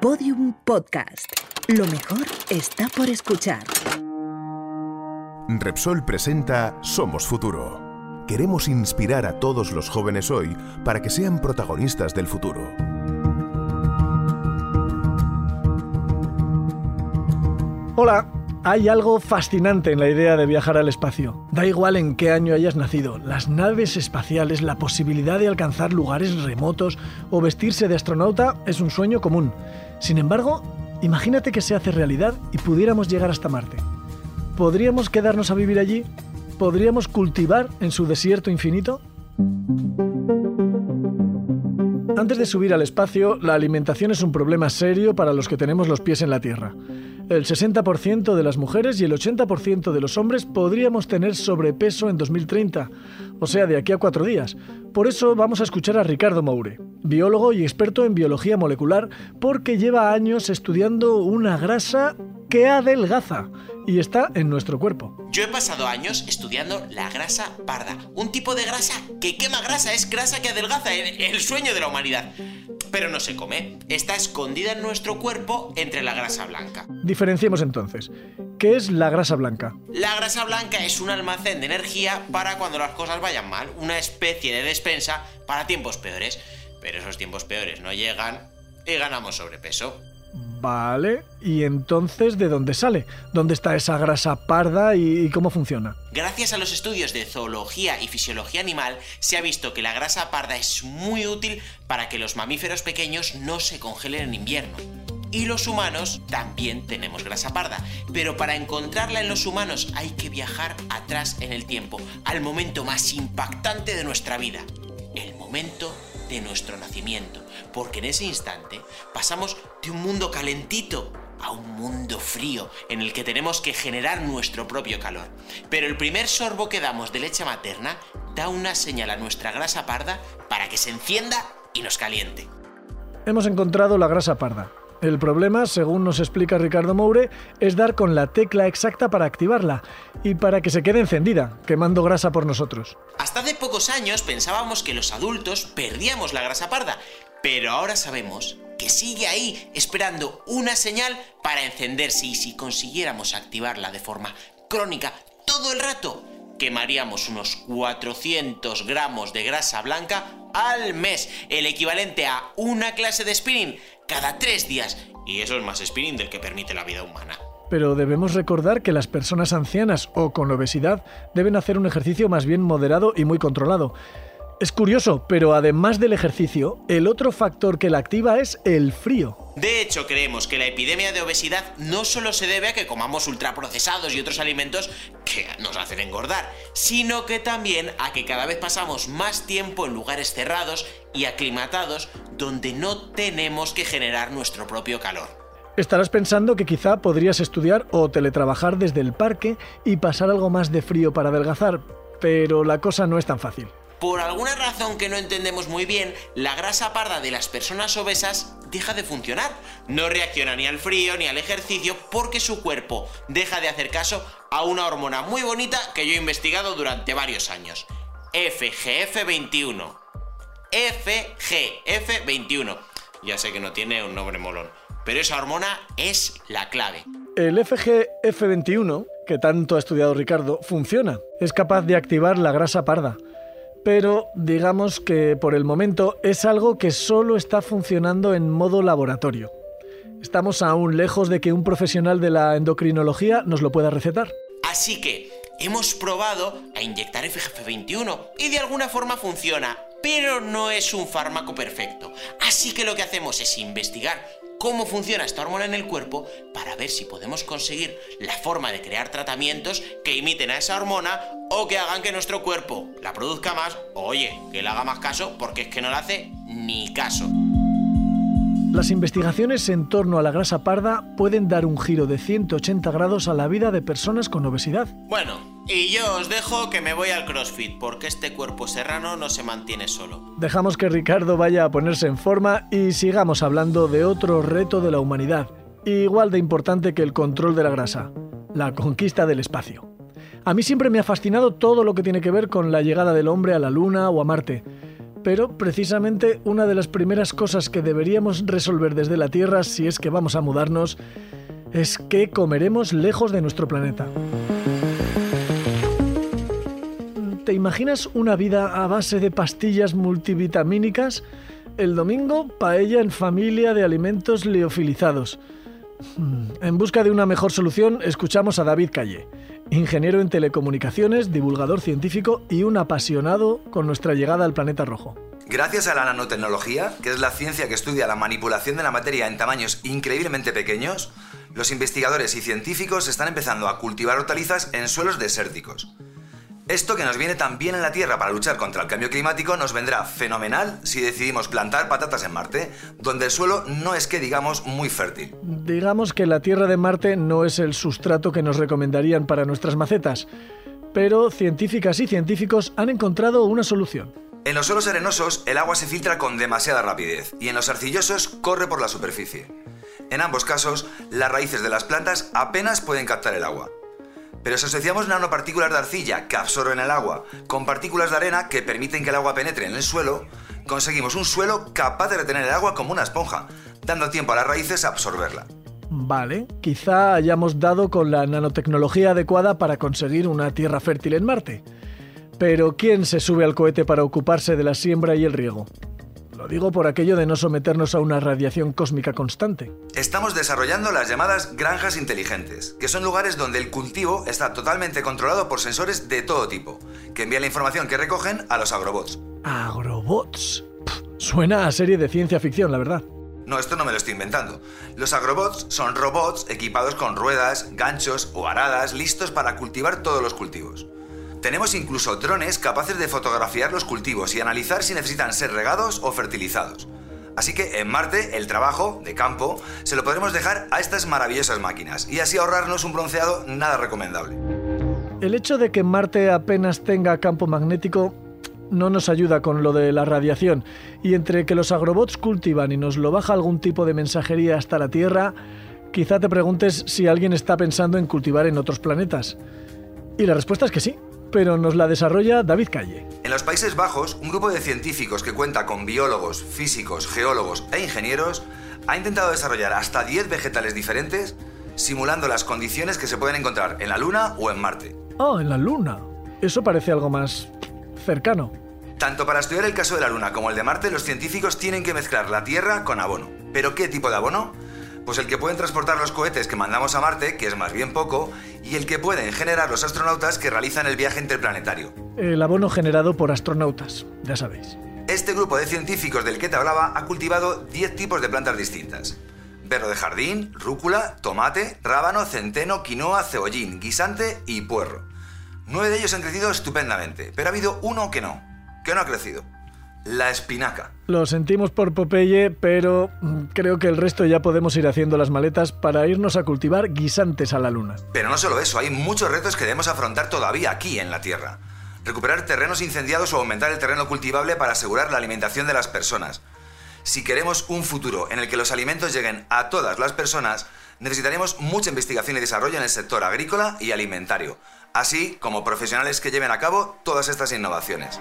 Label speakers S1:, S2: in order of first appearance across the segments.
S1: Podium Podcast. Lo mejor está por escuchar.
S2: Repsol presenta Somos Futuro. Queremos inspirar a todos los jóvenes hoy para que sean protagonistas del futuro.
S3: Hola, hay algo fascinante en la idea de viajar al espacio. Da igual en qué año hayas nacido, las naves espaciales, la posibilidad de alcanzar lugares remotos o vestirse de astronauta es un sueño común. Sin embargo, imagínate que se hace realidad y pudiéramos llegar hasta Marte. ¿Podríamos quedarnos a vivir allí? ¿Podríamos cultivar en su desierto infinito? Antes de subir al espacio, la alimentación es un problema serio para los que tenemos los pies en la Tierra. El 60% de las mujeres y el 80% de los hombres podríamos tener sobrepeso en 2030, o sea, de aquí a cuatro días. Por eso vamos a escuchar a Ricardo Moure, biólogo y experto en biología molecular, porque lleva años estudiando una grasa que adelgaza y está en nuestro cuerpo.
S4: Yo he pasado años estudiando la grasa parda, un tipo de grasa que quema grasa, es grasa que adelgaza, el, el sueño de la humanidad pero no se come. Está escondida en nuestro cuerpo entre la grasa blanca.
S3: Diferenciemos entonces. ¿Qué es la grasa blanca?
S4: La grasa blanca es un almacén de energía para cuando las cosas vayan mal, una especie de despensa para tiempos peores. Pero esos tiempos peores no llegan y ganamos sobrepeso.
S3: Vale, ¿y entonces de dónde sale? ¿Dónde está esa grasa parda y, cómo funciona?
S4: Gracias a los estudios de zoología y fisiología animal, se ha visto que la grasa parda es muy útil para que los mamíferos pequeños no se congelen en invierno. Y los humanos también tenemos grasa parda, pero para encontrarla en los humanos hay que viajar atrás en el tiempo, al momento más impactante de nuestra vida, el momento de nuestro nacimiento, porque en ese instante pasamos de un mundo calentito a un mundo frío en el que tenemos que generar nuestro propio calor. Pero el primer sorbo que damos de leche materna da una señal a nuestra grasa parda para que se encienda y nos caliente.
S3: Hemos encontrado la grasa parda. El problema, según nos explica Ricardo Moure, es dar con la tecla exacta para activarla y para que se quede encendida, quemando grasa por nosotros.
S4: Hasta hace pocos años pensábamos que los adultos perdíamos la grasa parda, pero ahora sabemos que sigue ahí esperando una señal para encenderse y si consiguiéramos activarla de forma crónica todo el rato, quemaríamos unos 400 gramos de grasa blanca al mes, el equivalente a una clase de spinning cada tres días. Y eso es más spinning del que permite la vida humana.
S3: Pero debemos recordar que las personas ancianas o con obesidad deben hacer un ejercicio más bien moderado y muy controlado. Es curioso, pero además del ejercicio, el otro factor que la activa es el frío.
S4: De hecho, creemos que la epidemia de obesidad no solo se debe a que comamos ultraprocesados y otros alimentos que nos hacen engordar, sino que también a que cada vez pasamos más tiempo en lugares cerrados y aclimatados donde no tenemos que generar nuestro propio calor.
S3: Estarás pensando que quizá podrías estudiar o teletrabajar desde el parque y pasar algo más de frío para adelgazar, pero la cosa no es tan fácil.
S4: Por alguna razón que no entendemos muy bien, la grasa parda de las personas obesas deja de funcionar. No reacciona ni al frío ni al ejercicio porque su cuerpo deja de hacer caso a una hormona muy bonita que yo he investigado durante varios años. FGF21. FGF21. Ya sé que no tiene un nombre molón, pero esa hormona es la clave.
S3: El FGF21, que tanto ha estudiado Ricardo, funciona. Es capaz de activar la grasa parda pero digamos que por el momento es algo que solo está funcionando en modo laboratorio. Estamos aún lejos de que un profesional de la endocrinología nos lo pueda recetar.
S4: Así que hemos probado a inyectar FGF21 y de alguna forma funciona, pero no es un fármaco perfecto. Así que lo que hacemos es investigar cómo funciona esta hormona en el cuerpo para ver si podemos conseguir la forma de crear tratamientos que imiten a esa hormona o que hagan que nuestro cuerpo la produzca más o oye, que le haga más caso porque es que no le hace ni caso.
S3: Las investigaciones en torno a la grasa parda pueden dar un giro de 180 grados a la vida de personas con obesidad.
S4: Bueno, y yo os dejo que me voy al CrossFit, porque este cuerpo serrano no se mantiene solo.
S3: Dejamos que Ricardo vaya a ponerse en forma y sigamos hablando de otro reto de la humanidad, igual de importante que el control de la grasa, la conquista del espacio. A mí siempre me ha fascinado todo lo que tiene que ver con la llegada del hombre a la Luna o a Marte Pero precisamente una de las primeras cosas que deberíamos resolver desde la Tierra, si es que vamos a mudarnos, es que comeremos lejos de nuestro planeta. ¿Te imaginas una vida a base de pastillas multivitamínicas? El domingo, paella en familia de alimentos liofilizados. Hmm, en busca de una mejor solución, escuchamos a David Calle, ingeniero en telecomunicaciones, divulgador científico y un apasionado con nuestra llegada al planeta rojo.
S5: Gracias a la nanotecnología, que es la ciencia que estudia la manipulación de la materia en tamaños increíblemente pequeños, los investigadores y científicos están empezando a cultivar hortalizas en suelos desérticos. Esto que nos viene tan bien en la Tierra para luchar contra el cambio climático nos vendrá fenomenal si decidimos plantar patatas en Marte, donde el suelo no es que digamos muy fértil.
S3: Digamos que la Tierra de Marte no es el sustrato que nos recomendarían para nuestras macetas, pero científicas y científicos han encontrado una solución.
S5: En los suelos arenosos el agua se filtra con demasiada rapidez y en los arcillosos corre por la superficie. En ambos casos, las raíces de las plantas apenas pueden captar el agua. Pero si asociamos nanopartículas de arcilla que absorben el agua con partículas de arena que permiten que el agua penetre en el suelo, conseguimos un suelo capaz de retener el agua como una esponja, dando tiempo a las raíces a absorberla.
S3: Vale, quizá hayamos dado con la nanotecnología adecuada para conseguir una tierra fértil en Marte. Pero ¿quién se sube al cohete para ocuparse de la siembra y el riego? Lo digo por aquello de no someternos a una radiación cósmica constante.
S5: Estamos desarrollando las llamadas granjas inteligentes, que son lugares donde el cultivo está totalmente controlado por sensores de todo tipo, que envían la información que recogen a los agrobots.
S3: ¿Agrobots? suena a serie de ciencia ficción, la verdad.
S5: No, esto no me lo estoy inventando. Los agrobots son robots equipados con ruedas, ganchos o aradas listos para cultivar todos los cultivos. Tenemos incluso drones capaces de fotografiar los cultivos y analizar si necesitan ser regados o fertilizados. Así que en Marte el trabajo de campo se lo podremos dejar a estas maravillosas máquinas y así ahorrarnos un bronceado nada recomendable.
S3: El hecho de que Marte apenas tenga campo magnético no nos ayuda con lo de la radiación y entre que los agrobots cultivan y nos lo baja algún tipo de mensajería hasta la Tierra, quizá te preguntes si alguien está pensando en cultivar en otros planetas. Y la respuesta es que sí pero nos la desarrolla David Calle.
S5: En los Países Bajos, un grupo de científicos que cuenta con biólogos, físicos, geólogos e ingenieros ha intentado desarrollar hasta 10 vegetales diferentes simulando las condiciones que se pueden encontrar en la Luna o en Marte.
S3: Ah, en la Luna. Eso parece algo más cercano.
S5: Tanto para estudiar el caso de la Luna como el de Marte, los científicos tienen que mezclar la Tierra con abono. ¿Pero qué tipo de abono? Pues el que pueden transportar los cohetes que mandamos a Marte, que es más bien poco, y el que pueden generar los astronautas que realizan el viaje interplanetario.
S3: El abono generado por astronautas, ya sabéis.
S5: Este grupo de científicos del que te hablaba ha cultivado 10 tipos de plantas distintas. Berro de jardín, rúcula, tomate, rábano, centeno, quinoa, cebollín, guisante y puerro. Nueve de ellos han crecido estupendamente, pero ha habido uno que no, que no ha crecido la espinaca.
S3: Lo sentimos por Popeye, pero mm, creo que el resto ya podemos ir haciendo las maletas para irnos a cultivar guisantes a la luna.
S5: Pero no solo eso, hay muchos retos que debemos afrontar todavía aquí en la Tierra. Recuperar terrenos incendiados o aumentar el terreno cultivable para asegurar la alimentación de las personas. Si queremos un futuro en el que los alimentos lleguen a todas las personas, necesitaremos mucha investigación y desarrollo en el sector agrícola y alimentario, así como profesionales que lleven a cabo todas estas innovaciones.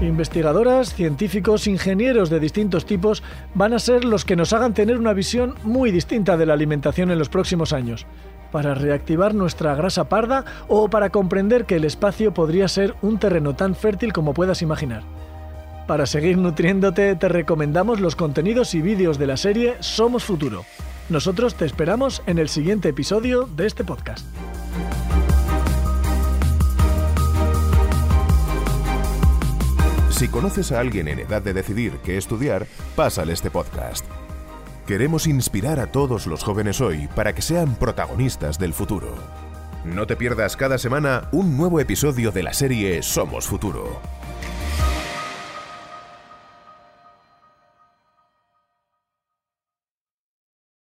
S3: Investigadoras, científicos, ingenieros de distintos tipos van a ser los que nos hagan tener una visión muy distinta de la alimentación en los próximos años, para reactivar nuestra grasa parda o para comprender que el espacio podría ser un terreno tan fértil como puedas imaginar. Para seguir nutriéndote te recomendamos los contenidos y vídeos de la serie Somos Futuro. Nosotros te esperamos en el siguiente episodio de este podcast.
S2: Si conoces a alguien en edad de decidir qué estudiar, pásale este podcast. Queremos inspirar a todos los jóvenes hoy para que sean protagonistas del futuro. No te pierdas cada semana un nuevo episodio de la serie Somos Futuro.